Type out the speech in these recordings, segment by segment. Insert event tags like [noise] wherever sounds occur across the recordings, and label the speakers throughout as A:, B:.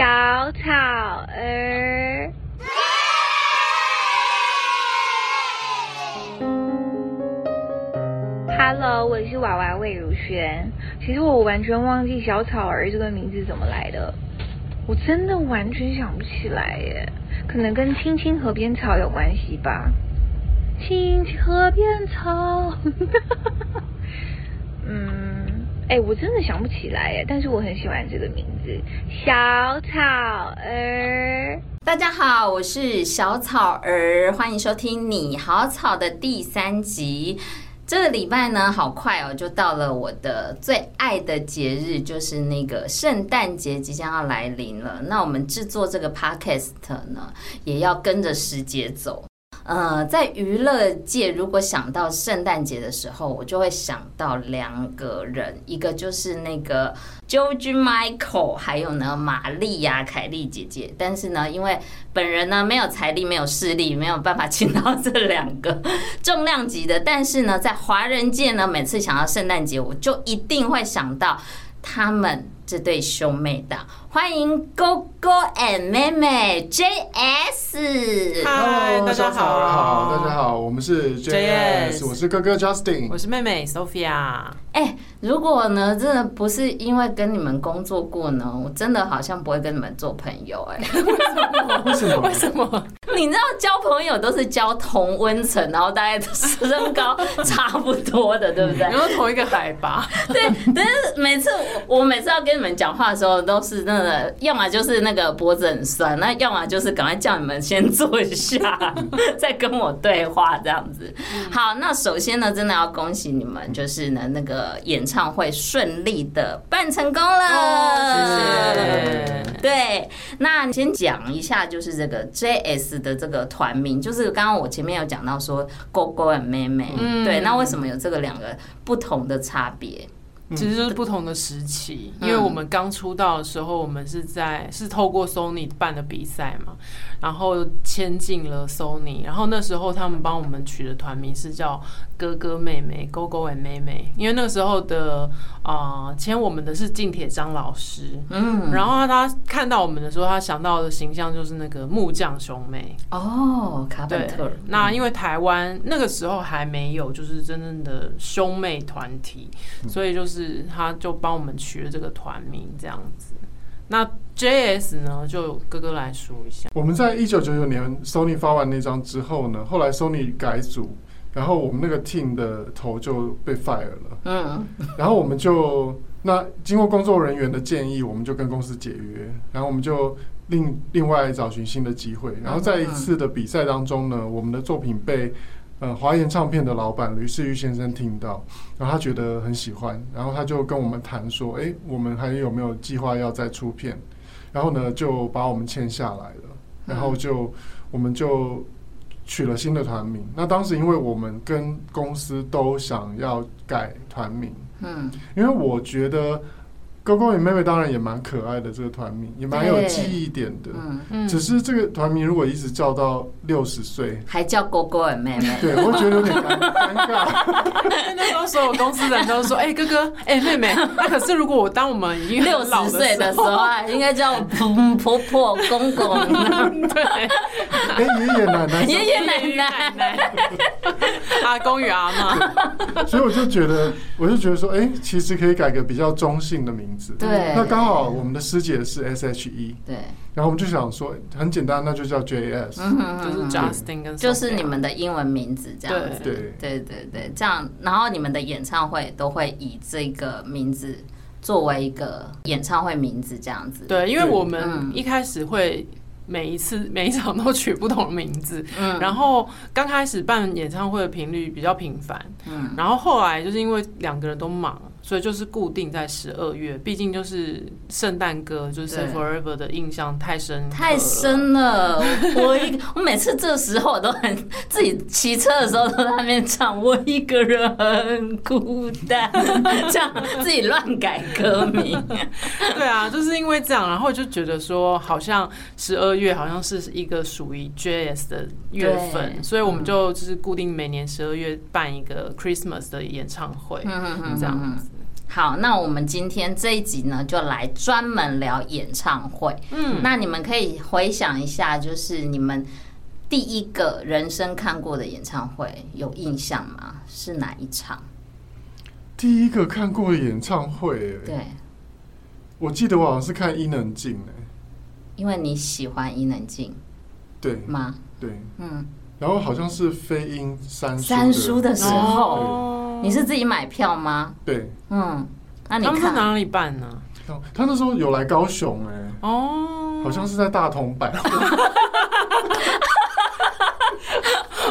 A: 小草儿。Hello，我是娃娃魏如萱。其实我完全忘记小草儿这个名字怎么来的，我真的完全想不起来耶。可能跟青青河边草有关系吧。青青河边草，[laughs] 嗯，哎，我真的想不起来耶。但是我很喜欢这个名字，小草儿。
B: 大家好，我是小草儿，欢迎收听《你好草》的第三集。这个礼拜呢，好快哦，就到了我的最爱的节日，就是那个圣诞节即将要来临了。那我们制作这个 podcast 呢，也要跟着时节走。呃，在娱乐界，如果想到圣诞节的时候，我就会想到两个人，一个就是那个 George Michael，还有呢玛丽亚凯莉姐姐。但是呢，因为本人呢没有财力、没有势力，没有办法请到这两个重量级的。但是呢，在华人界呢，每次想到圣诞节，我就一定会想到他们这对兄妹档。欢迎哥哥 and 妹妹 JS，
C: 嗨，大家好，
D: 好，大家好，我们是 JS，我是哥哥 Justin，
C: 我是妹妹 Sophia。
B: 哎，如果呢，真的不是因为跟你们工作过呢，我真的好像不会跟你们做朋友。哎，[laughs]
D: 为什么？
C: 为什么？
B: 你知道交朋友都是交同温层，然后大概身高 [laughs] 差不多的，对不对？
C: 然后同一个海拔。
B: 对，但是每次我每次要跟你们讲话的时候，都是那。要么就是那个脖子很酸，那要么就是赶快叫你们先坐一下，[laughs] 再跟我对话这样子。好，那首先呢，真的要恭喜你们，就是呢那个演唱会顺利的办成功了，谢谢。对，那先讲一下，就是这个 JS 的这个团名，就是刚刚我前面有讲到说哥哥和妹妹，对，那为什么有这个两个不同的差别？
C: 其实就是不同的时期，因为我们刚出道的时候，我们是在是透过 Sony 办的比赛嘛，然后签进了 Sony，然后那时候他们帮我们取的团名是叫哥哥妹妹哥哥 and 妹妹，因为那个时候的啊签我们的是靳铁张老师，嗯，然后他看到我们的时候，他想到的形象就是那个木匠兄妹。
B: 哦，卡本特。
C: 那因为台湾那个时候还没有就是真正的兄妹团体，所以就是。是，他就帮我们取了这个团名这样子。那 JS 呢，就哥哥来说一下。
D: 我们在一九九九年 Sony 发完那张之后呢，后来 Sony 改组，然后我们那个 team 的头就被 fire 了。嗯，然后我们就那经过工作人员的建议，我们就跟公司解约，然后我们就另另外找寻新的机会。然后在一次的比赛当中呢，我们的作品被。呃，华研唱片的老板吕世玉先生听到，然后他觉得很喜欢，然后他就跟我们谈说，哎，我们还有没有计划要再出片？然后呢，就把我们签下来了，然后就我们就取了新的团名。那当时因为我们跟公司都想要改团名，嗯，因为我觉得。哥哥与妹妹当然也蛮可爱的，这个团名也蛮有记忆点的。嗯嗯，只是这个团名如果一直叫到六十岁，
B: 还叫哥哥与妹妹，
D: 对，我觉得有点尴尬。[laughs]
C: 那时候所有公司人都说：“哎、欸，哥哥，哎、欸，妹妹。”那可是如果我当我们已经
B: 六十岁的时候，应该叫婆婆、公公。[laughs] 对，哎、
D: 欸，爷爷奶奶，
B: 爷爷奶奶，
C: 阿公与阿妈。
D: 所以我就觉得，我就觉得说，哎、欸，其实可以改个比较中性的名字。
B: 对，
D: 那刚好我们的师姐是 S H E，
B: 对，
D: 然后我们就想说很简单，那就叫 J S，
C: 就是 Justin 跟
B: 就是你们的英文名字这样子，
D: 对。
B: 对。对。对，这样，然后你们的演唱会都会以这个名字作为一个演唱会名字这样子，
C: 对，因为我们一开始会每一次每一场都取不同的名字，嗯，然后刚开始办演唱会的频率比较频繁，嗯，然后后来就是因为两个人都忙。所以就是固定在十二月，毕竟就是圣诞歌，就是《Forever》的印象太深
B: 太深了。我一我每次这时候我都很自己骑车的时候都在那边唱，我一个人很孤单，这样自己乱改歌名。[laughs]
C: 对啊，就是因为这样，然后就觉得说，好像十二月好像是一个属于 JS 的月份，所以我们就就是固定每年十二月办一个 Christmas 的演唱会，这样子。
B: 好，那我们今天这一集呢，就来专门聊演唱会。嗯，那你们可以回想一下，就是你们第一个人生看过的演唱会有印象吗？是哪一场？
D: 第一个看过的演唱会，
B: 对，
D: 我记得我好像是看伊能静，
B: 因为你喜欢伊能静，
D: 对
B: 吗？
D: 对，嗯，然后好像是飞鹰三
B: 三叔的时候。你是自己买票吗？
D: 对，
B: 嗯，那你
C: 看哪里办呢？
D: 他那时候有来高雄哎，哦，好像是在大同百货。[laughs]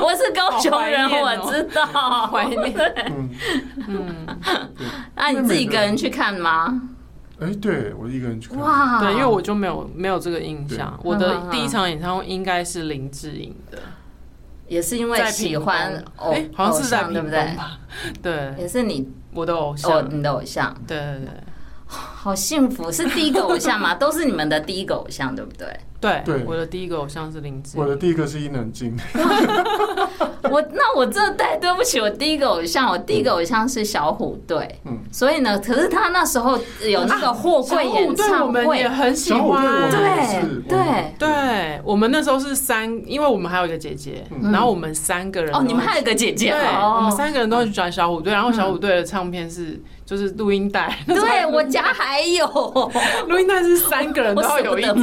B: 我是高雄人，我知道，
C: 怀念。
B: 嗯嗯，那你自己一个人去看吗？
D: 哎，对我一个人去看。
B: 哇，
C: 对，因为我就没有没有这个印象。我的第一场演唱会应该是林志颖的。
B: 也是因为喜欢偶
C: 好像
B: 对不对？
C: 对，
B: 也是你
C: 我的偶像，
B: 你的偶像。
C: 对对对，
B: 好幸福，是第一个偶像吗？都是你们的第一个偶像，对不对？
C: 对对，我的第一个偶像是林志颖，
D: 我的第一个是伊能静。[laughs]
B: 我那我这代对不起，我第一个偶像，我第一个偶像是小虎队。嗯，所以呢，可是他那时候有那个货柜演唱会，
C: 我们也很喜欢。
B: 对对
C: 对，我们那时候是三，因为我们还有一个姐姐，然后我们三个人。
B: 哦，你们还有一个姐姐？
C: 对，我们三个人都很喜欢小虎队，然后小虎队的唱片是。就是录音带，[laughs]
B: 对我家还有。[laughs]
C: 录音带，是三个人都要有一张，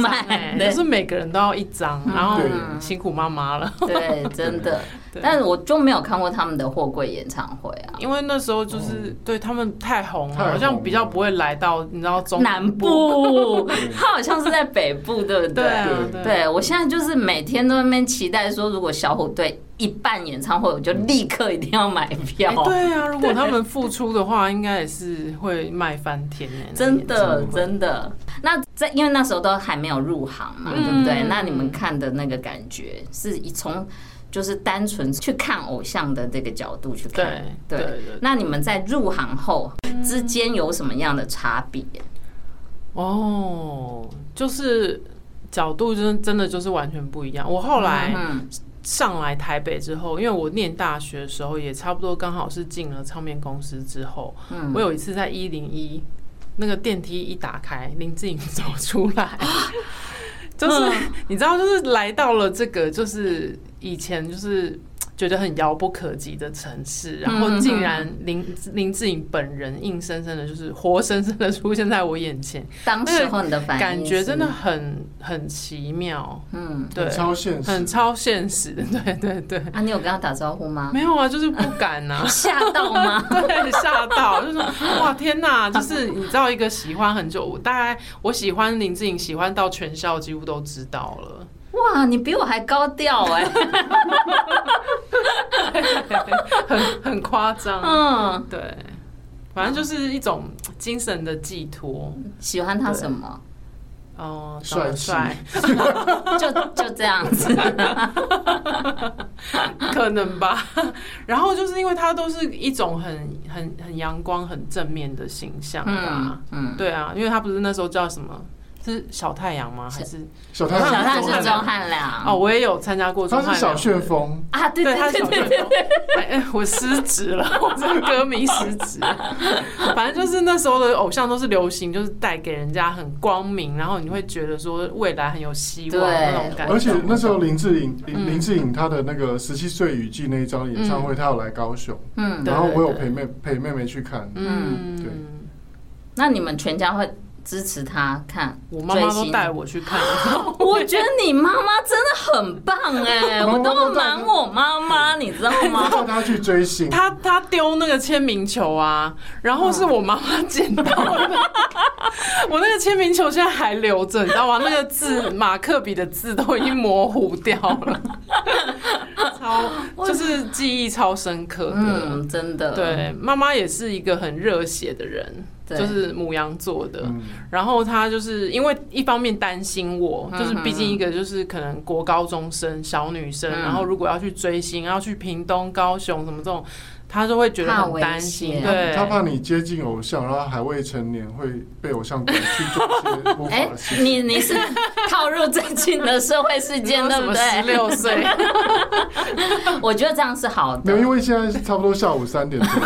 C: 就是每个人都要一张，然后辛苦妈妈了。
B: 对，真的。[laughs] 但是我就没有看过他们的货柜演唱会啊，
C: 因为那时候就是对他们太红了，好像比较不会来到你知道中
B: 南部，[laughs] 他好像是在北部，对不对？对，对我现在就是每天都在那边期待说，如果小虎队一办演唱会，我就立刻一定要买票。
C: 对啊，[laughs] 如果他们复出的话，应该也是会卖翻天的。
B: 真的，真的。那在因为那时候都还没有入行嘛，对不对？那你们看的那个感觉是一从。就是单纯去看偶像的这个角度去看，对对。那你们在入行后之间有什么样的差别？
C: 哦，就是角度真真的就是完全不一样。我后来上来台北之后，因为我念大学的时候也差不多刚好是进了唱片公司之后，我有一次在一零一那个电梯一打开，林志颖走出来。[laughs] 就是你知道，就是来到了这个，就是以前就是。觉得很遥不可及的城市，然后竟然林林志颖本人硬生生的，就是活生生的出现在我眼前。
B: 当时候你的反应
C: 感觉真的很很奇妙，
D: 嗯，对，超现实，
C: 很超现实，[laughs] 对对对。
B: 啊，你有跟他打招呼吗？
C: 没有啊，就是不敢呐。[laughs]
B: 吓到吗？[laughs]
C: 对，吓到，就是哇天哪！就是你知道，一个喜欢很久，大概我喜欢林志颖，喜欢到全校几乎都知道了。
B: 哇，你比我还高调哎，[laughs]
C: 很很夸张。嗯，对，反正就是一种精神的寄托。
B: 喜欢他什么？
C: 哦，帅帅，[laughs]
B: 就就这样子，[laughs]
C: 可能吧。然后就是因为他都是一种很很很阳光、很正面的形象吧。嗯，对啊，因为他不是那时候叫什么？是小太阳吗？还是
D: 小太阳？小
B: 太阳是钟汉良
C: 哦，我也有参加过。
D: 他是小旋风
B: 啊，对对对对对。
C: 哎，我失职了，[laughs] 我这个歌迷失职。反正就是那时候的偶像都是流行，就是带给人家很光明，然后你会觉得说未来很有希望那种感觉。
D: 而且那时候林志颖林林志颖他的那个十七岁雨季那一张演唱会，他有来高雄，嗯，然后我有陪妹陪妹妹去看，嗯，对。
B: 那你们全家会？支持他看，
C: 我妈妈都带我去看。[laughs]
B: 我觉得你妈妈真的很棒哎，[laughs] 我都瞒我妈妈，[laughs] 你知道吗？
D: 带她去追星，
C: 他他丢那个签名球啊，然后是我妈妈捡到的。我那个签名球现在还留着，你知道吗？那个字马克笔的字都已经模糊掉了，超就是记忆超深刻的，
B: 嗯，真的。
C: 对，妈妈也是一个很热血的人。就是母羊座的，然后他就是因为一方面担心我，就是毕竟一个就是可能国高中生小女生，然后如果要去追星，要去屏东、高雄什么这种他就会觉得很担心，对，
D: 他怕你接近偶像，然后还未成年会被偶像拐去做一些不法的事情。
B: 你你是套入最近的社会事件，[laughs] 对不对？
C: 十六岁，
B: 我觉得这样是好的。
D: 没有，因为现在是差不多下午三点钟。[laughs]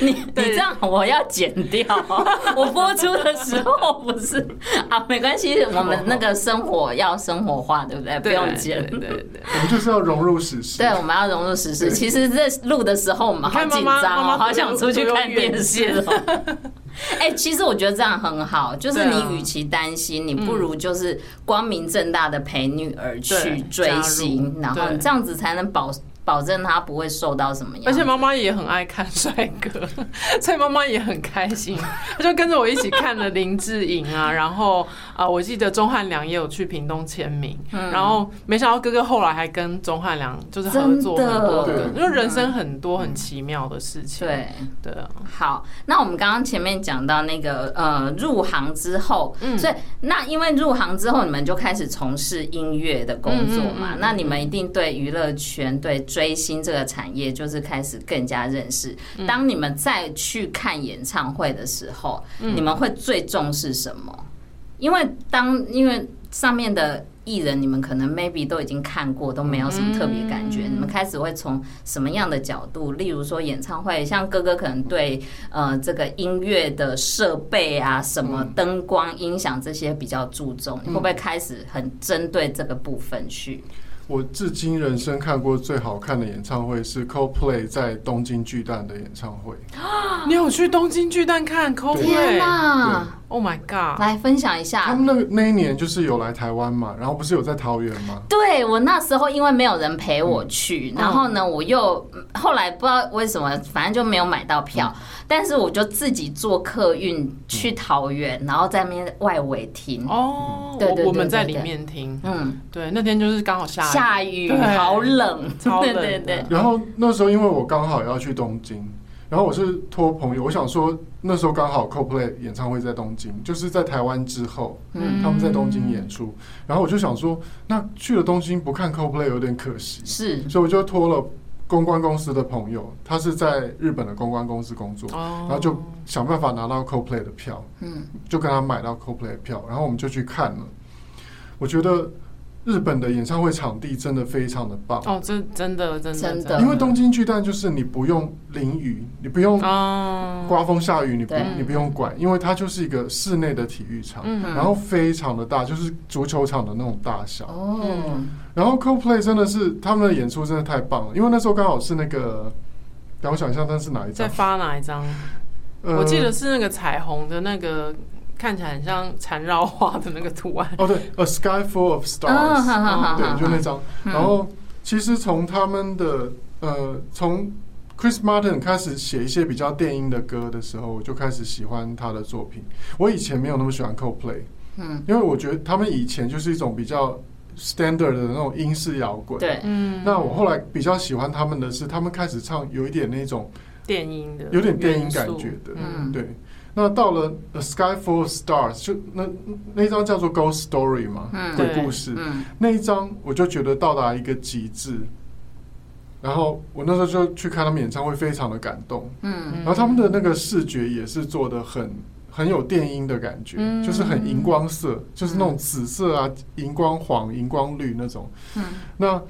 B: 你你这样我要剪掉，[laughs] 我播出的时候不是啊，没关系，我们那个生活要生活化，对不对？不用剪，
C: 对对对，
D: 我们就是要融入时事。
B: 对，我们要融入时事。其实。在录的时候，我们好紧张哦，好想出去看电视哦。[laughs] 哎，其实我觉得这样很好，就是你与其担心，你不如就是光明正大的陪女儿去追星，然后这样子才能保。保证他不会受到什么样，
C: 而且妈妈也很爱看帅哥，所以妈妈也很开心，她就跟着我一起看了林志颖啊，然后啊、呃，我记得钟汉良也有去屏东签名，嗯、然后没想到哥哥后来还跟钟汉良就是合作很多的，因为人生很多很奇妙的事情，对。对啊。
B: 好，那我们刚刚前面讲到那个呃入行之后，嗯，所以那因为入行之后你们就开始从事音乐的工作嘛，那你们一定对娱乐圈对。追星这个产业就是开始更加认识。当你们再去看演唱会的时候，你们会最重视什么？因为当因为上面的艺人，你们可能 maybe 都已经看过，都没有什么特别感觉。你们开始会从什么样的角度？例如说演唱会，像哥哥可能对呃这个音乐的设备啊，什么灯光、音响这些比较注重，你会不会开始很针对这个部分去？
D: 我至今人生看过最好看的演唱会是 Coldplay 在东京巨蛋的演唱会。
C: 你有去东京巨蛋看 Coldplay？
B: 天哪！
C: 对 Oh my god！
B: 来分享一下，
D: 他们那个那一年就是有来台湾嘛，然后不是有在桃园吗？
B: 对，我那时候因为没有人陪我去，嗯、然后呢，我又后来不知道为什么，反正就没有买到票，嗯、但是我就自己坐客运去桃园，嗯、然后在那边外围听。
C: 哦，对，对，我们在里面听。嗯，对，那天就是刚好下雨
B: 下雨，好冷，
C: 超冷。[laughs]
B: 对对对。
D: 然后那时候因为我刚好要去东京。然后我是托朋友，我想说那时候刚好 Coldplay 演唱会在东京，就是在台湾之后，嗯，他们在东京演出，然后我就想说，那去了东京不看 Coldplay 有点可惜，
B: 是，
D: 所以我就托了公关公司的朋友，他是在日本的公关公司工作，然后就想办法拿到 Coldplay 的票，嗯，就跟他买到 Coldplay 的票，然后我们就去看了，我觉得。日本的演唱会场地真的非常的棒
C: 哦，这真的真的真
B: 的，
D: 因为东京巨蛋就是你不用淋雨，你不用刮风下雨，你不你不用管，因为它就是一个室内的体育场，然后非常的大，就是足球场的那种大小。哦，然后 Coldplay 真的是他们的演出真的太棒了，因为那时候刚好是那个，让我想一下，那是哪一张？
C: 在发哪一张？我记得是那个彩虹的那个。看起来很像缠绕花的那个图案
D: 哦，对，A Sky Full of Stars，对，就那张。然后其实从他们的呃，从 Chris Martin 开始写一些比较电音的歌的时候，我就开始喜欢他的作品。我以前没有那么喜欢 Coldplay，嗯，因为我觉得他们以前就是一种比较 standard 的那种英式摇滚，
B: 对，
D: 嗯。那我后来比较喜欢他们的是，他们开始唱有一点那种
C: 电音的，
D: 有点电音感觉的，嗯，对。那到了《A Sky Full of Stars》，就那那一张叫做《Ghost Story》嘛，嗯、鬼故事。嗯、那一张我就觉得到达一个极致。然后我那时候就去看他们演唱会，非常的感动。嗯，然后他们的那个视觉也是做的很很有电音的感觉，嗯、就是很荧光色，嗯、就是那种紫色啊、荧光黄、荧光绿那种。嗯，那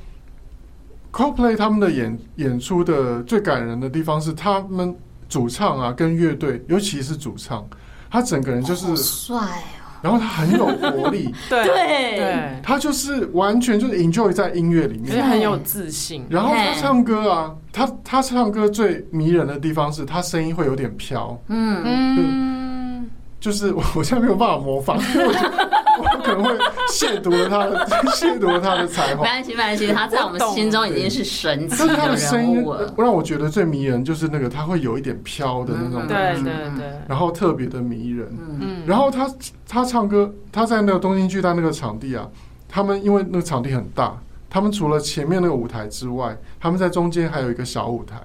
D: Coldplay 他们的演演出的最感人的地方是他们。主唱啊，跟乐队，尤其是主唱，他整个人就是
B: 帅哦，
D: 然后他很有活力，[laughs]
C: 对对，
D: 他就是完全就是 enjoy 在音乐里面，
C: 很有自信。
D: 然后他唱歌啊，他他唱歌最迷人的地方是他声音会有点飘，嗯。嗯，就是我 [laughs] 我现在没有办法模仿，因为我觉得。我 [laughs] 可能会亵渎了他的，[laughs] 亵渎了他的才华。
B: 没关系，没关系，他在我们心中已经是神奇的
D: 他的声音让我觉得最迷人，就是那个他会有一点飘的那种感觉，
C: 对对对，
D: 然后特别的迷人。嗯，然后他他唱歌，他在那个东京巨蛋那个场地啊，他们因为那个场地很大，他们除了前面那个舞台之外，他们在中间还有一个小舞台。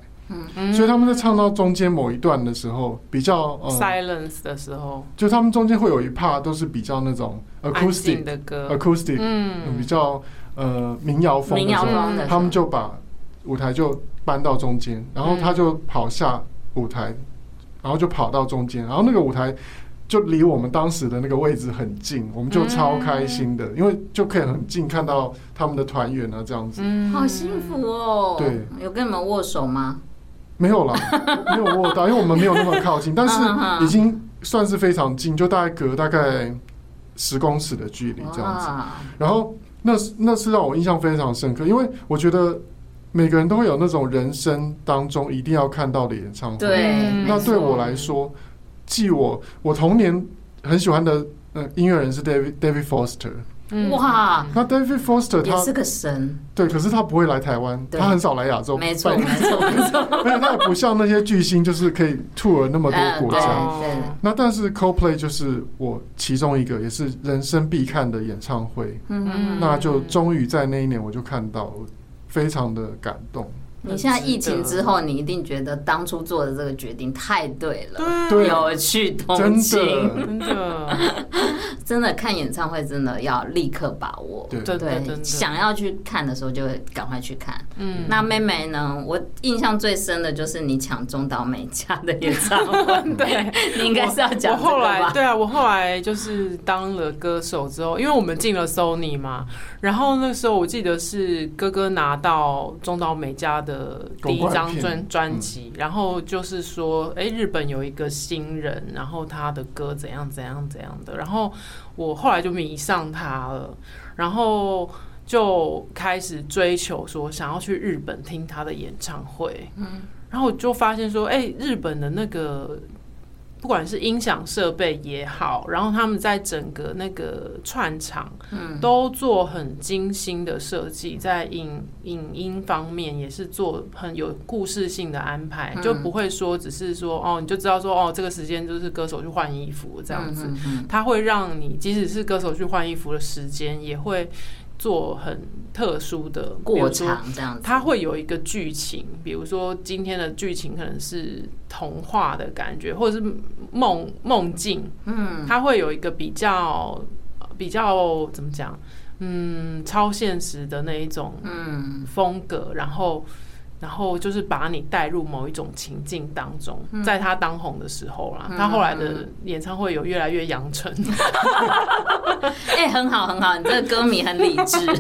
D: 嗯，所以他们在唱到中间某一段的时候，比较呃
C: silence 的时候，
D: 就他们中间会有一 part 都是比较那种 acoustic
C: 的歌
D: ，acoustic，嗯，比较呃民谣风的时候，他们就把舞台就搬到中间，然后他就跑下舞台，然后就跑到中间，然后那个舞台就离我们当时的那个位置很近，我们就超开心的，因为就可以很近看到他们的团员啊，这样子，
B: 好幸福哦。
D: 对，
B: 有跟你们握手吗？
D: 没有啦，[laughs] 没有握到，因为我们没有那么靠近，但是已经算是非常近，就大概隔大概十公尺的距离这样子。然后那那是让我印象非常深刻，因为我觉得每个人都会有那种人生当中一定要看到的演唱会。
B: 对，
D: 那对我来说，继我我童年很喜欢的呃音乐人是 David David Foster。
B: 哇，
D: 那 David Foster 他
B: 也是个神，
D: 对，可是他不会来台湾，他很少来亚洲，
B: 没错没错没错，
D: 没 [laughs] 有，他也不像那些巨星，就是可以 tour 那么多国家。那但是 Coldplay 就是我其中一个，也是人生必看的演唱会。嗯，那就终于在那一年我就看到，非常的感动。
B: 你现在疫情之后，你一定觉得当初做的这个决定太对了，
D: 对，
B: 有去东京，
C: 真的，[laughs]
B: 真的看演唱会真的要立刻把握，
D: 对
B: 对，想要去看的时候就赶快去看。嗯，那妹妹呢？我印象最深的就是你抢中岛美嘉的演唱会，[laughs] 对，[laughs] 你应该是要讲我？
C: 后来，对啊，我后来就是当了歌手之后，因为我们进了 Sony 嘛，然后那时候我记得是哥哥拿到中岛美嘉的。第一张专专辑，然后就是说，哎，日本有一个新人，然后他的歌怎样怎样怎样的，然后我后来就迷上他了，然后就开始追求说想要去日本听他的演唱会，嗯，然后我就发现说，哎，日本的那个。不管是音响设备也好，然后他们在整个那个串场，嗯，都做很精心的设计，在影影音方面也是做很有故事性的安排，就不会说只是说哦，你就知道说哦，这个时间就是歌手去换衣服这样子，它会让你即使是歌手去换衣服的时间也会。做很特殊的
B: 过程，这样子，
C: 它会有一个剧情，比如说今天的剧情可能是童话的感觉，或者是梦梦境，嗯，它会有一个比较比较怎么讲，嗯，超现实的那一种嗯。风格，然后。然后就是把你带入某一种情境当中，在他当红的时候啦，他后来的演唱会有越来越阳春。[laughs]
B: 哎，很好很好，你这个歌迷很理智。[laughs]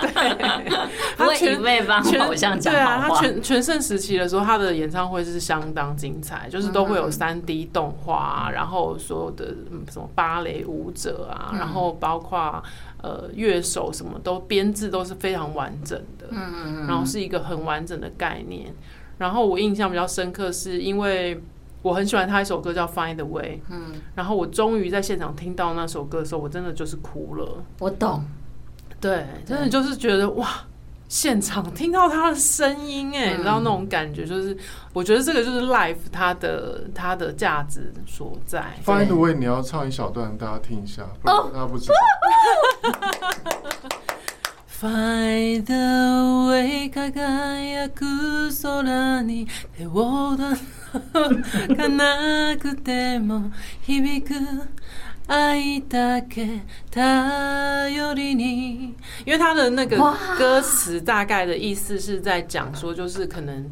B: 对，他全为帮偶像讲。对啊，
C: 他全全盛时期的时候，他的演唱会是相当精彩，就是都会有三 D 动画，然后所有的什么芭蕾舞者啊，然后包括。呃，乐手什么都编制都是非常完整的，嗯嗯嗯，然后是一个很完整的概念。然后我印象比较深刻，是因为我很喜欢他一首歌叫《Find the Way》，嗯，然后我终于在现场听到那首歌的时候，我真的就是哭了。
B: 我懂，
C: 对，真的就是觉得哇。现场听到他的声音，哎，你知道那种感觉，就是我觉得这个就是 life 它的它的价值所在。
D: Find the way，你要唱一小段，大家听一下，不然大家不知道。
C: Find the way，辉く空に手を出さなくても响く。爱だけ頼りに，因为他的那个歌词大概的意思是在讲说，就是可能。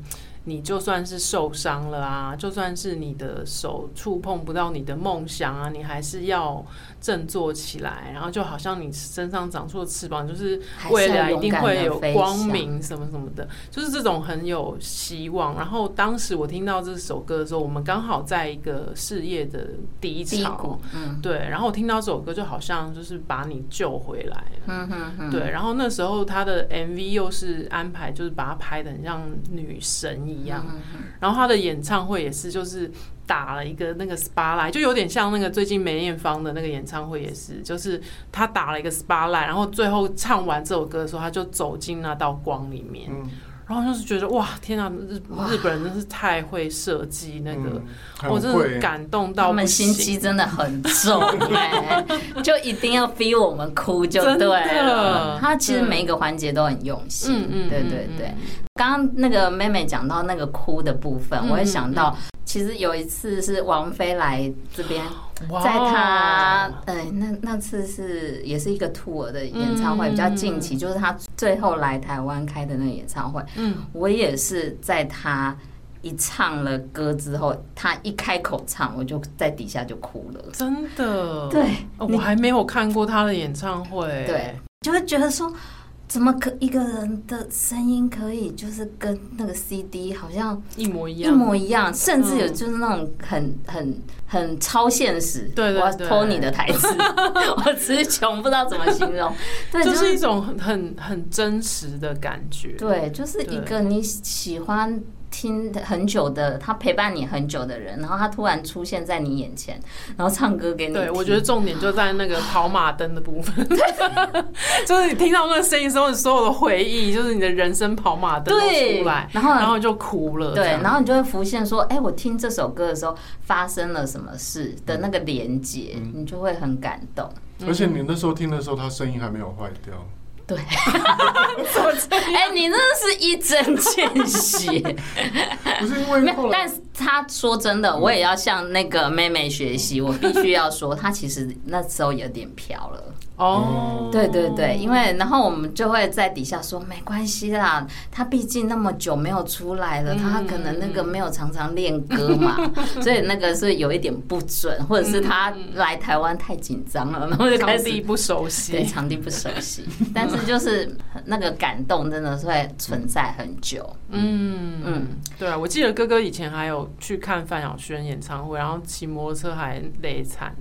C: 你就算是受伤了啊，就算是你的手触碰不到你的梦想啊，你还是要振作起来。然后就好像你身上长出了翅膀，就是未来一定会有光明什么什么的，就是这种很有希望。然后当时我听到这首歌的时候，我们刚好在一个事业的低潮，嗯，对。然后我听到这首歌，就好像就是把你救回来了，嗯哼哼，对。然后那时候他的 MV 又是安排，就是把它拍的很像女神一样。一样，然后他的演唱会也是，就是打了一个那个 SPA light，就有点像那个最近梅艳芳的那个演唱会也是，就是他打了一个 SPA light，然后最后唱完这首歌的时候，他就走进那道光里面。然后就是觉得哇，天啊，日日本人真是太会设计那个，我真的感动到。他们
B: 心机真的很重 [laughs] 哎，就一定要逼我们哭就对了。他其实每一个环节都很用心，对对对。刚刚那个妹妹讲到那个哭的部分，我也想到其实有一次是王菲来这边，在她哎那那次是也是一个 tour 的演唱会，比较近期，就是她最后来台湾开的那个演唱会。嗯，我也是在她一唱了歌之后，她一开口唱，我就在底下就哭了。
C: 真的？
B: 对，
C: 我还没有看过她的演唱会。
B: 对，就会觉得说。怎么可一个人的声音可以就是跟那个 CD 好像
C: 一模一样，
B: 一模一样，甚至有就是那种很很很超现实。
C: 对，
B: 我要偷你的台词，[laughs] 我词穷不知道怎么形容。[laughs] 对，
C: 就是一种很很真实的感觉。
B: 对，就是一个你喜欢。听很久的，他陪伴你很久的人，然后他突然出现在你眼前，然后唱歌给你。
C: 对，我觉得重点就在那个跑马灯的部分，[laughs] 就是你听到那个声音时候，你所有的回忆，就是你的人生跑马灯都出来，
B: 然后
C: 然后就哭了。
B: 对，然后你就会浮现说，哎，我听这首歌的时候发生了什么事的那个连接，嗯、你就会很感动。
D: 而且你那时候听的时候，他声音还没有坏掉。
B: 对，[laughs] 哎，你那是一针见血，
D: 不是因为，
B: 但是他说真的，我也要向那个妹妹学习，我必须要说，他其实那时候有点飘了。哦，对对对，因为然后我们就会在底下说，没关系啦，他毕竟那么久没有出来了，他可能那个没有常常练歌嘛，[laughs] 所以那个是有一点不准，或者是他来台湾太紧张了，然后就开始
C: 不熟悉，
B: 对，场地不熟悉，但是就是那个感动真的是会存在很久。嗯
C: 嗯，对啊，我记得哥哥以前还有去看范晓萱演唱会，然后骑摩托车还累惨。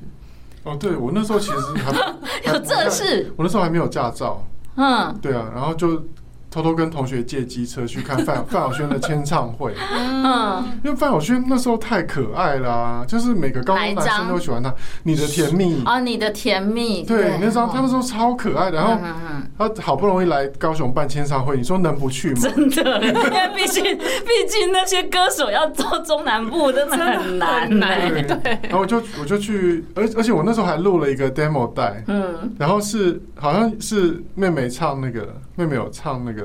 D: 哦，对，我那时候其实还 [laughs]
B: 有这事，
D: 我那时候还没有驾照，嗯，对啊，然后就。偷偷跟同学借机车去看范 [laughs] 范晓萱的签唱会，嗯，因为范晓萱那时候太可爱啦，啊，就是每个高中男生都喜欢她。你的甜蜜
B: 啊，你的甜蜜，
D: 对，那张他那时候超可爱的。然后他好不容易来高雄办签唱会，你说能不去吗？
B: 真的，因为毕竟 [laughs] 毕竟那些歌手要做中南部真的很难，[laughs]
C: 对。
D: 然后我就我就去，而而且我那时候还录了一个 demo 带，嗯，然后是好像是妹妹唱那个，妹妹有唱那个。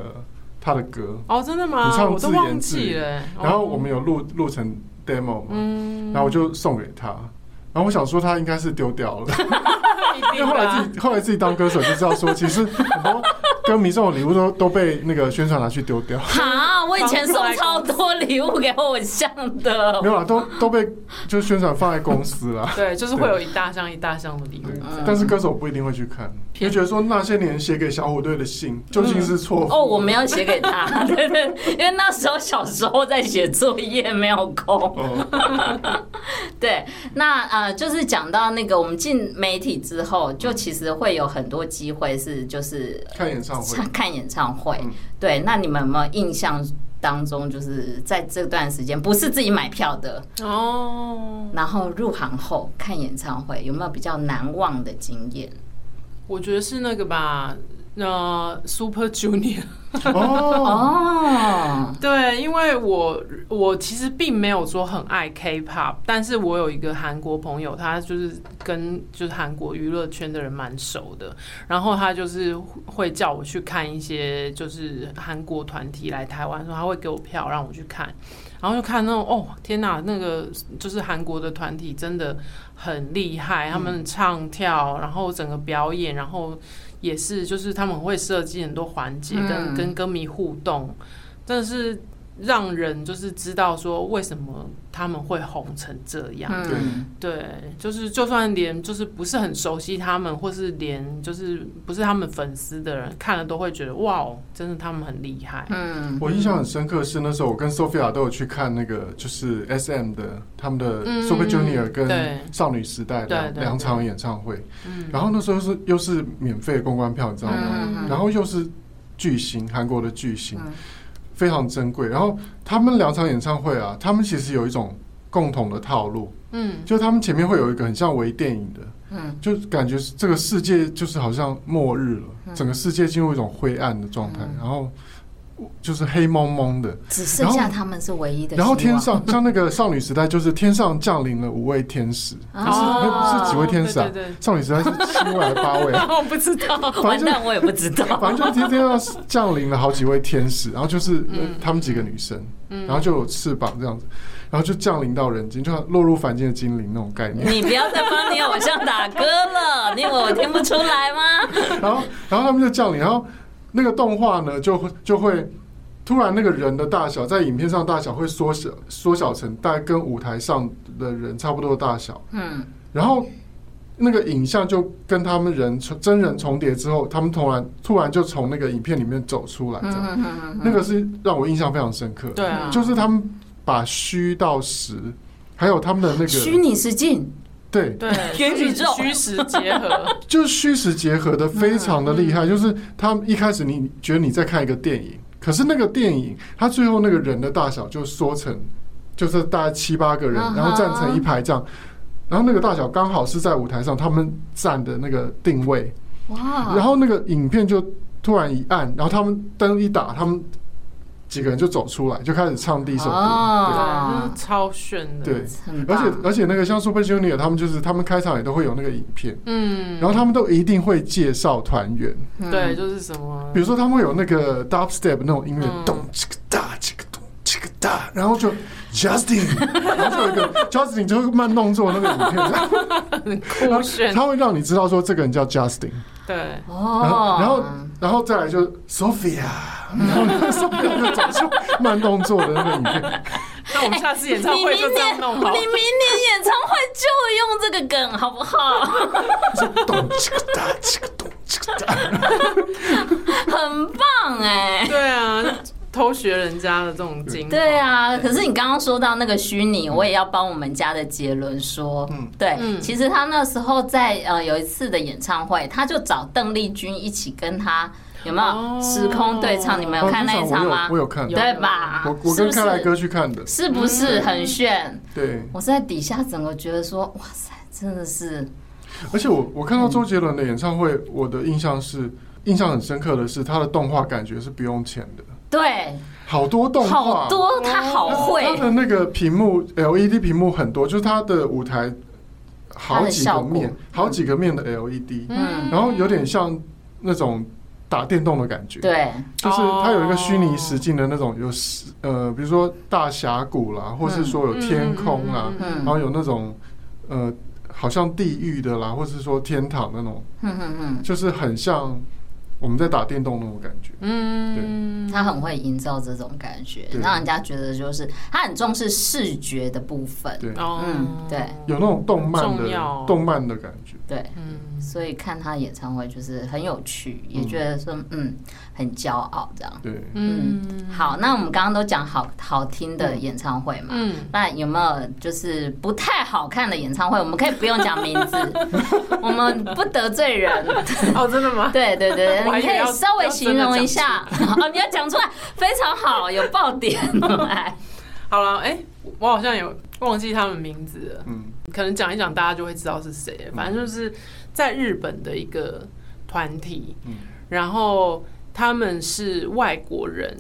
D: 他的歌。
C: 哦，真的吗？
D: 你唱自言自语，然后我们有录录成 demo 嘛，然后我就送给他，然后我想说他应该是丢掉了，[laughs] [laughs] 因为后来自己后来自己当歌手就知道说，其实很多歌迷送的礼物都都被那个宣传拿去丢掉。[laughs]
B: 好，我以前送超多礼物给偶像的，
D: 没有啦，都都被就是宣传放在公司啦。[laughs]
C: 对，就是会有一大箱一大箱的礼物，
D: 但是歌手不一定会去看。就觉得说那些年写给小虎队的信究竟是错？
B: 哦，我没有写给他，[laughs] 对对，因为那时候小时候在写作业，没有空。对，那呃，就是讲到那个我们进媒体之后，就其实会有很多机会是就是
D: 看演唱会，
B: 看演唱会。对，那你们有没有印象当中，就是在这段时间不是自己买票的哦，然后入行后看演唱会，有没有比较难忘的经验？
C: 我觉得是那个吧，呃，Super Junior。
B: 哦，
C: 对，因为我我其实并没有说很爱 K-pop，但是我有一个韩国朋友，他就是跟就是韩国娱乐圈的人蛮熟的，然后他就是会叫我去看一些就是韩国团体来台湾，说他会给我票让我去看，然后就看那种哦天哪，那个就是韩国的团体真的很厉害，他们唱跳，然后整个表演，然后。也是，就是他们会设计很多环节，跟跟歌迷互动，但是。让人就是知道说为什么他们会红成这样，嗯、对，就是就算连就是不是很熟悉他们，或是连就是不是他们粉丝的人看了都会觉得哇，真的他们很厉害。
D: 嗯，我印象很深刻是那时候我跟 Sophia 都有去看那个就是 SM 的他们的 Super Junior 跟少女时代的两场演唱会，然后那时候是又是免费的公关票，你知道吗？然后又是巨星，韩国的巨星。非常珍贵，然后他们两场演唱会啊，他们其实有一种共同的套路，嗯，就他们前面会有一个很像微电影的，嗯，就感觉这个世界就是好像末日了，整个世界进入一种灰暗的状态，然后。就是黑蒙蒙的，
B: 只剩下他们是唯一的。
D: 然后天上像那个少女时代，就是天上降临了五位天使，不是不是几位天使啊？少女时代是七位还是八位？[laughs]
B: 我不知道，反正我也不知道。
D: 反正就天天上降临了好几位天使，然后就是他们几个女生，然后就有翅膀这样子。然后就降临到人间，就像落入凡间的精灵那种概念。
B: 你不要再帮你偶像打歌了，你以为我听不出来吗？[laughs]
D: 然后，然后他们就降临，然后那个动画呢，就会就会突然那个人的大小，在影片上大小会缩小，缩小成大概跟舞台上的人差不多的大小。嗯，然后。那个影像就跟他们人真人重叠之后，他们突然突然就从那个影片里面走出来，这样，那个是让我印象非常深刻。
C: 对啊，
D: 就是他们把虚到实，还有他们的那个
B: 虚拟实境，
D: 对
C: 对，元宇宙虚实结合，[laughs]
D: 就是虚实结合的非常的厉害。就是他们一开始你觉得你在看一个电影，可是那个电影他最后那个人的大小就缩成，就是大概七八个人，然后站成一排这样。然后那个大小刚好是在舞台上他们站的那个定位，哇！然后那个影片就突然一暗，然后他们灯一打，他们几个人就走出来，就开始唱第一首歌，
C: 对，超炫的，
D: 对。而且而且那个像 Super Junior 他们就是他们开场也都会有那个影片，嗯，然后他们都一定会介绍团员，
C: 对，就是什么，
D: 比如说他们会有那个 Dubstep 那种音乐，咚这个哒这个咚这个哒，然后就。Justin，然后就有一个 [laughs] Justin 就会慢动作那个影片，
C: 很酷 [laughs] 炫，
D: 他会让你知道说这个人叫 Justin，
C: 对，
D: 然后然后然后再来就 Sophia，然后 Sophia 就走出慢动作的那个影片。[laughs]
C: 那我们下次演唱会就这样弄好，
B: 你明年演唱会就用这个梗好不好？
D: 咚叽个哒，叽个咚叽个哒，
B: 很棒哎，
C: 对啊。偷学人家的这种经验，
B: 对啊。可是你刚刚说到那个虚拟，我也要帮我们家的杰伦说，嗯，对，其实他那时候在呃有一次的演唱会，他就找邓丽君一起跟他有没有时空对唱？你们有看那一场吗？
D: 我有看，
B: 对吧？
D: 我我跟开来哥去看的，
B: 是不是很炫？
D: 对，
B: 我在底下整个觉得说，哇塞，真的是。
D: 而且我我看到周杰伦的演唱会，我的印象是印象很深刻的是他的动画感觉是不用钱的。
B: 对，
D: 好多动画，
B: 好多，他好会。
D: 他的那个屏幕，LED 屏幕很多，就是他的舞台好几个面，好几个面的 LED，嗯，然后有点像那种打电动的感觉，
B: 对，
D: 就是它有一个虚拟实境的那种，有呃，比如说大峡谷啦，或是说有天空啦，然后有那种呃，好像地狱的啦，或是说天堂那种，嗯嗯嗯，就是很像。我们在打电动那种感觉，
B: 嗯，对。他很会营造这种感觉，让人家觉得就是他很重视视觉的部分，
D: 对，
B: 嗯，对，
D: 有那种动漫的动漫的感觉，
B: 对，嗯，所以看他演唱会就是很有趣，也觉得说嗯。很骄傲这样，
D: 对，
B: 嗯，好，那我们刚刚都讲好好听的演唱会嘛，嗯，那有没有就是不太好看的演唱会？我们可以不用讲名字，[laughs] 我们不得罪人，
C: 哦，真的吗？
B: 对 [laughs] 对对。你可以稍微形容一下 [laughs] 哦，你要讲出来，非常好，有爆点。[laughs]
C: 好了，哎，我好像有忘记他们名字了，嗯，可能讲一讲，大家就会知道是谁。反正就是在日本的一个团体，嗯，然后他们是外国人，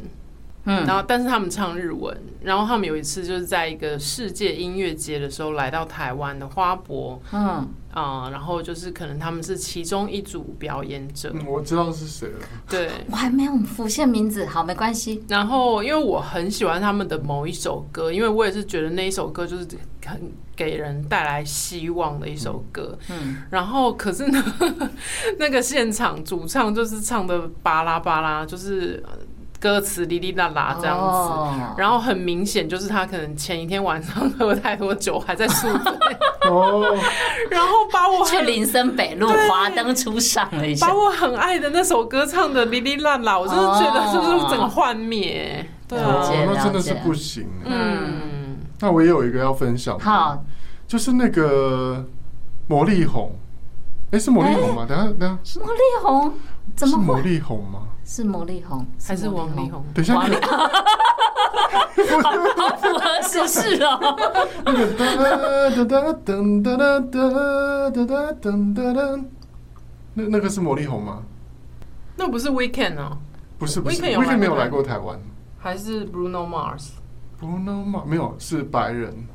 C: 嗯，然后但是他们唱日文，然后他们有一次就是在一个世界音乐节的时候来到台湾的花博，嗯。啊、嗯，然后就是可能他们是其中一组表演者，
D: 嗯、我知道是谁了。
B: 对，[laughs] 我还没有浮现名字，好，没关系。
C: 然后，因为我很喜欢他们的某一首歌，因为我也是觉得那一首歌就是很给人带来希望的一首歌。嗯，然后可是呢，[laughs] 那个现场主唱就是唱的巴拉巴拉，就是。歌词哩哩啦啦这样子，然后很明显就是他可能前一天晚上喝太多酒，还在宿醉。哦，[laughs] 然后把我
B: 去林森北路华灯初上了一下，
C: 把我很爱的那首歌唱的哩哩啦啦，我真的觉得是不是整个幻灭？对啊，
D: 那真的是不行。嗯，那我也有一个要分享，
B: 好，
D: 就是那个魔力红，哎，是魔力红吗？等下等下，
B: 魔力红怎么？
D: 是魔力红吗？
B: 是魔力红
C: 还是王力宏？
D: 等一下，好
B: 符合时事哦。那个
D: 哒哒哒哒哒哒哒哒哒哒，那那个是魔力红吗？
C: 那不是 Weekend 哦，
D: 不是不是，Weekend 没有来过台湾，
C: 还是 Bruno Mars？Bruno
D: Mars 没有，是白人。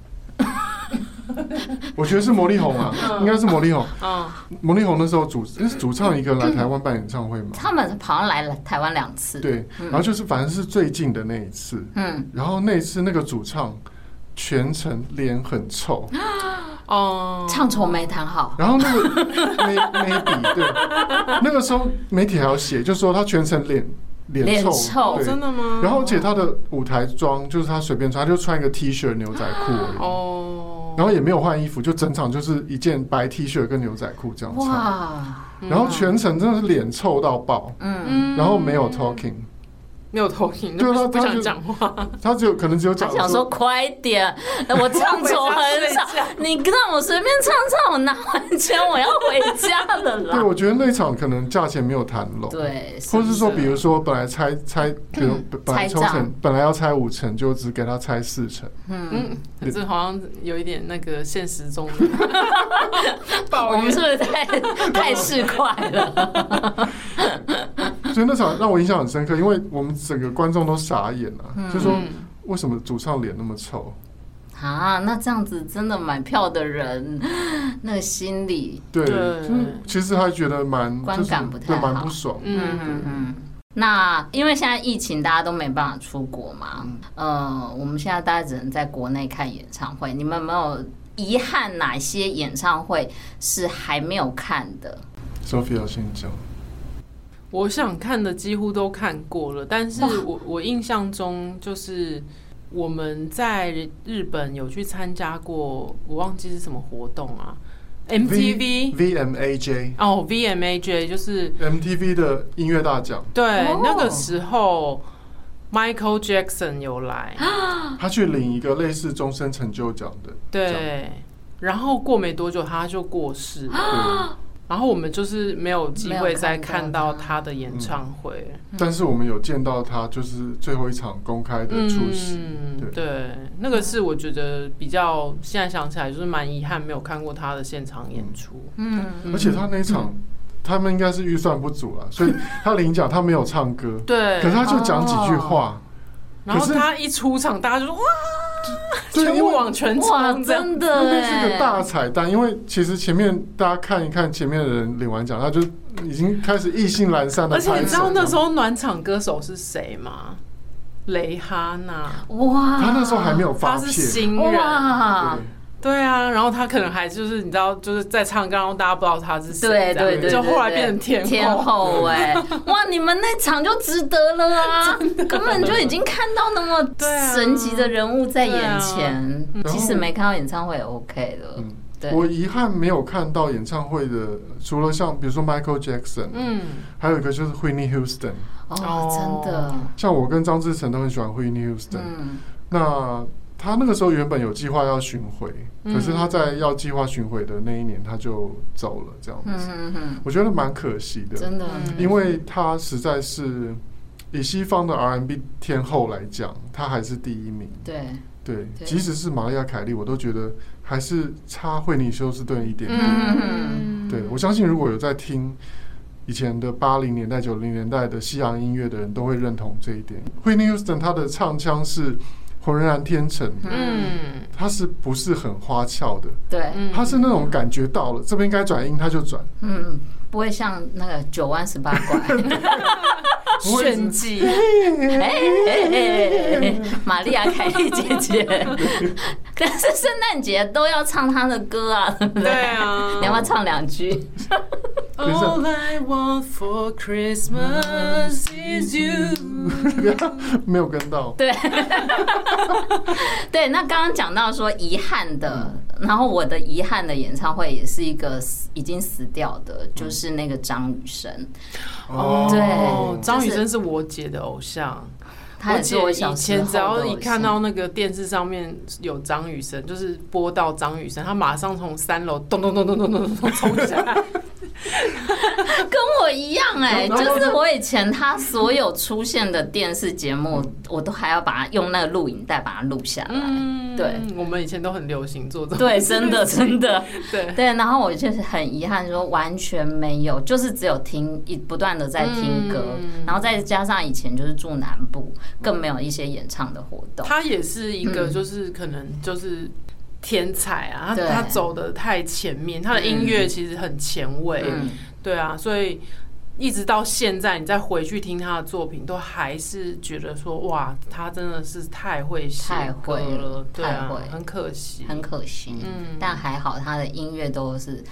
D: [laughs] 我觉得是魔力红啊，应该是魔力红。嗯，魔力红那时候主是主唱一个来台湾办演唱会嘛。
B: 他们好像来了台湾两次。
D: 对，然后就是反正是最近的那一次。嗯，然后那一次那个主唱全程脸很臭。[gasps]
B: 哦，唱丑没弹好。
D: 然后那个 maybe 对，那个时候媒体还要写，就说他全程脸脸臭，
B: 臭，
C: 真的吗？
D: 然后而且他的舞台装就是他随便穿，他就穿一个 T 恤牛仔裤而已。哦，然后也没有换衣服，就整场就是一件白 T 恤跟牛仔裤这样穿。哇，然后全程真的是脸臭到爆。嗯，然后没有 talking。
C: 没有投影，对，他不想讲话，
D: 他只有可能只有讲。
B: 他想说快点，我唱错很少，[laughs] 你让我随便唱唱，我拿完钱我要回家了啦。
D: 对，我觉得那场可能价钱没有谈拢，
B: 对，
D: 或是说，比如说本来拆拆，比如本来抽成本来要拆五成，就只给他拆四成。
C: 嗯，可是好像有一点那个现实中的，[laughs]
B: 我们是不是太 [laughs] 太市侩了？
D: 所以那场让我印象很深刻，因为我们整个观众都傻眼了，嗯、就说为什么主唱脸那么臭
B: 啊？那这样子真的买票的人那个心里
D: 对，就是其实还觉得蛮
B: 观感不太好，
D: 蛮不爽。
B: 嗯嗯嗯。那因为现在疫情，大家都没办法出国嘛，嗯、呃，我们现在大家只能在国内看演唱会。你们有没有遗憾哪些演唱会是还没有看的
D: ？Sophia 先讲。
C: 我想看的几乎都看过了，但是我我印象中就是我们在日本有去参加过，我忘记是什么活动啊，MTV
D: VMAJ
C: 哦 VMAJ 就是
D: MTV 的音乐大奖，
C: 对，那个时候 Michael Jackson 有来，[gasps]
D: 他去领一个类似终身成就奖的，
C: 对，然后过没多久他就过世了。然后我们就是没有机会再看到他的演唱会，
D: 嗯、但是我们有见到他，就是最后一场公开的出席。
C: 嗯、对，对，那个是我觉得比较现在想起来就是蛮遗憾，没有看过他的现场演出。
D: 嗯，而且他那场，嗯、他们应该是预算不足了，[laughs] 所以他领奖他没有唱歌，
C: 对，
D: 可是他就讲几句话，哦、
C: 然后他一出场，大家就说哇。[laughs] 全部往全场，
B: 真的，
D: 那是个大彩蛋。因为其实前面大家看一看，前面的人领完奖，他就已经开始意兴阑珊的。
C: 而且你知道那时候暖场歌手是谁吗？蕾哈娜。
B: 哇，
D: 他那时候还没有发片，
C: 他是新人。哇。对啊，然后他可能还就是你知道，就是在唱歌，然后大家不知道他是谁，
B: 对对对，
C: 就后来变成天
B: 天后哎，[laughs] 哇，你们那场就值得了啊，根本就已经看到那么神级的人物在眼前，即使没看到演唱会也 OK 了。对，
D: 我遗憾没有看到演唱会的，除了像比如说 Michael Jackson，嗯，还有一个就是 Whitney Houston，
B: 哦，真的，
D: 像我跟张志成都很喜欢 Whitney Houston，嗯，那。他那个时候原本有计划要巡回，可是他在要计划巡回的那一年他就走了，这样子，我觉得蛮可惜的，
B: 真的，
D: 因为他实在是以西方的 R&B 天后来讲，他还是第一名，
B: 对。
D: 对，即使是玛利亚凯莉，我都觉得还是差惠妮休斯顿一点点，对，我相信如果有在听以前的八零年代、九零年代的西洋音乐的人都会认同这一点。惠妮休斯顿她的唱腔是。浑然天成，嗯，他是不是很花俏的？
B: 对，
D: 他是那种感觉到了这边该转音他就转，
B: 嗯，不会像那个九弯十八拐 [laughs] 炫技。哎玛丽亚凯莉姐姐，可是圣诞节都要唱她的歌啊，对不对？
C: 对啊，
B: 你要不要唱两句
C: ？All I want for Christmas is you。
D: 没有跟到。
B: 对，对，那刚刚讲到说遗憾的，然后我的遗憾的演唱会也是一个已经死掉的，就是那个张雨生。哦，对，
C: 张雨生是我姐的偶像。
B: 我姐以
C: 前只要一看到那个电视上面有张雨生，就是播到张雨生，他马上从三楼咚咚咚咚咚咚咚冲下来。[laughs]
B: 跟我一样哎、欸，就是我以前他所有出现的电视节目，我都还要把它用那个录影带把它录下来。嗯，对，
C: 我们以前都很流行做这种。
B: 对，真的真的，[laughs]
C: 对
B: 对。然后我就是很遗憾说完全没有，就是只有听一不断的在听歌，然后再加上以前就是住南部，更没有一些演唱的活动。
C: 他也是一个，就是可能就是。天才啊，他他走的太前面，他的音乐其实很前卫，对啊，所以一直到现在，你再回去听他的作品，都还是觉得说哇，他真的是太会写歌了，
B: 太会，太会，
C: 很可惜，
B: 很可惜。嗯，但还好他的音乐都是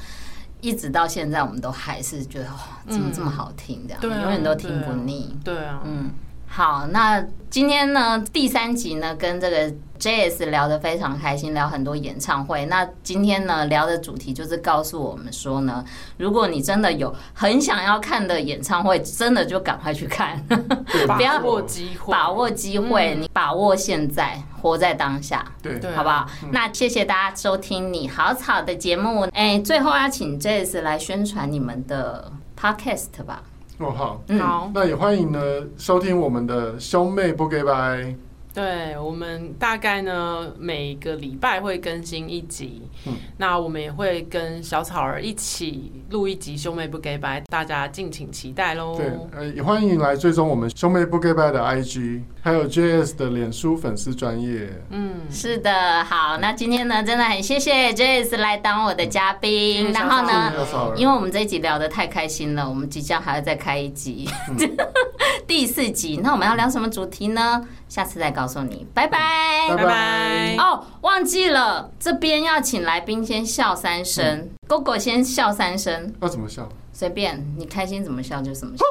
B: 一直到现在，我们都还是觉得哇，怎么这么好听？这样，永远都听不腻。
C: 对啊，
B: 嗯。好，那今天呢，第三集呢，跟这个 JS 聊得非常开心，聊很多演唱会。那今天呢，聊的主题就是告诉我们说呢，如果你真的有很想要看的演唱会，真的就赶快去看，[laughs] 不要
C: 把握机会，
B: 把握机会，你把握现在，活在当下，
D: 对，
B: 好不好？那谢谢大家收听你好草的节目。哎，最后要请 JS 来宣传你们的 Podcast 吧。
D: 哦，好，
C: 嗯，好，
D: 那也欢迎呢收听我们的兄妹不给拜。
C: 对，我们大概呢每个礼拜会更新一集，嗯，那我们也会跟小草儿一起录一集《兄妹不假掰》，大家敬请期待喽。
D: 对，呃，也欢迎来追踪我们兄妹不假掰的 IG，还有 JS 的脸书粉丝专业。
B: 嗯，是的，好，那今天呢，真的很谢谢 JS 来当我的嘉宾，嗯，然后呢，因为我们这一集聊得太开心了，我们即将还要再开一集，嗯、[laughs] 第四集，那我们要聊什么主题呢？下次再告诉你，拜拜，
D: 拜拜。
B: 哦，忘记了，这边要请来宾先笑三声，狗、嗯、狗先笑三声。
D: 要怎么笑？
B: 随便，你开心怎么笑就怎么笑。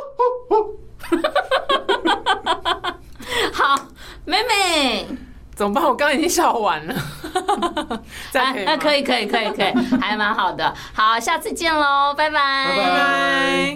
B: [laughs] 好，妹妹，
C: 怎么办？我刚刚已经笑完了。[laughs]
B: 啊，那可以，可以，可以，可以，还蛮好的。好，下次见喽，拜拜，
D: 拜拜。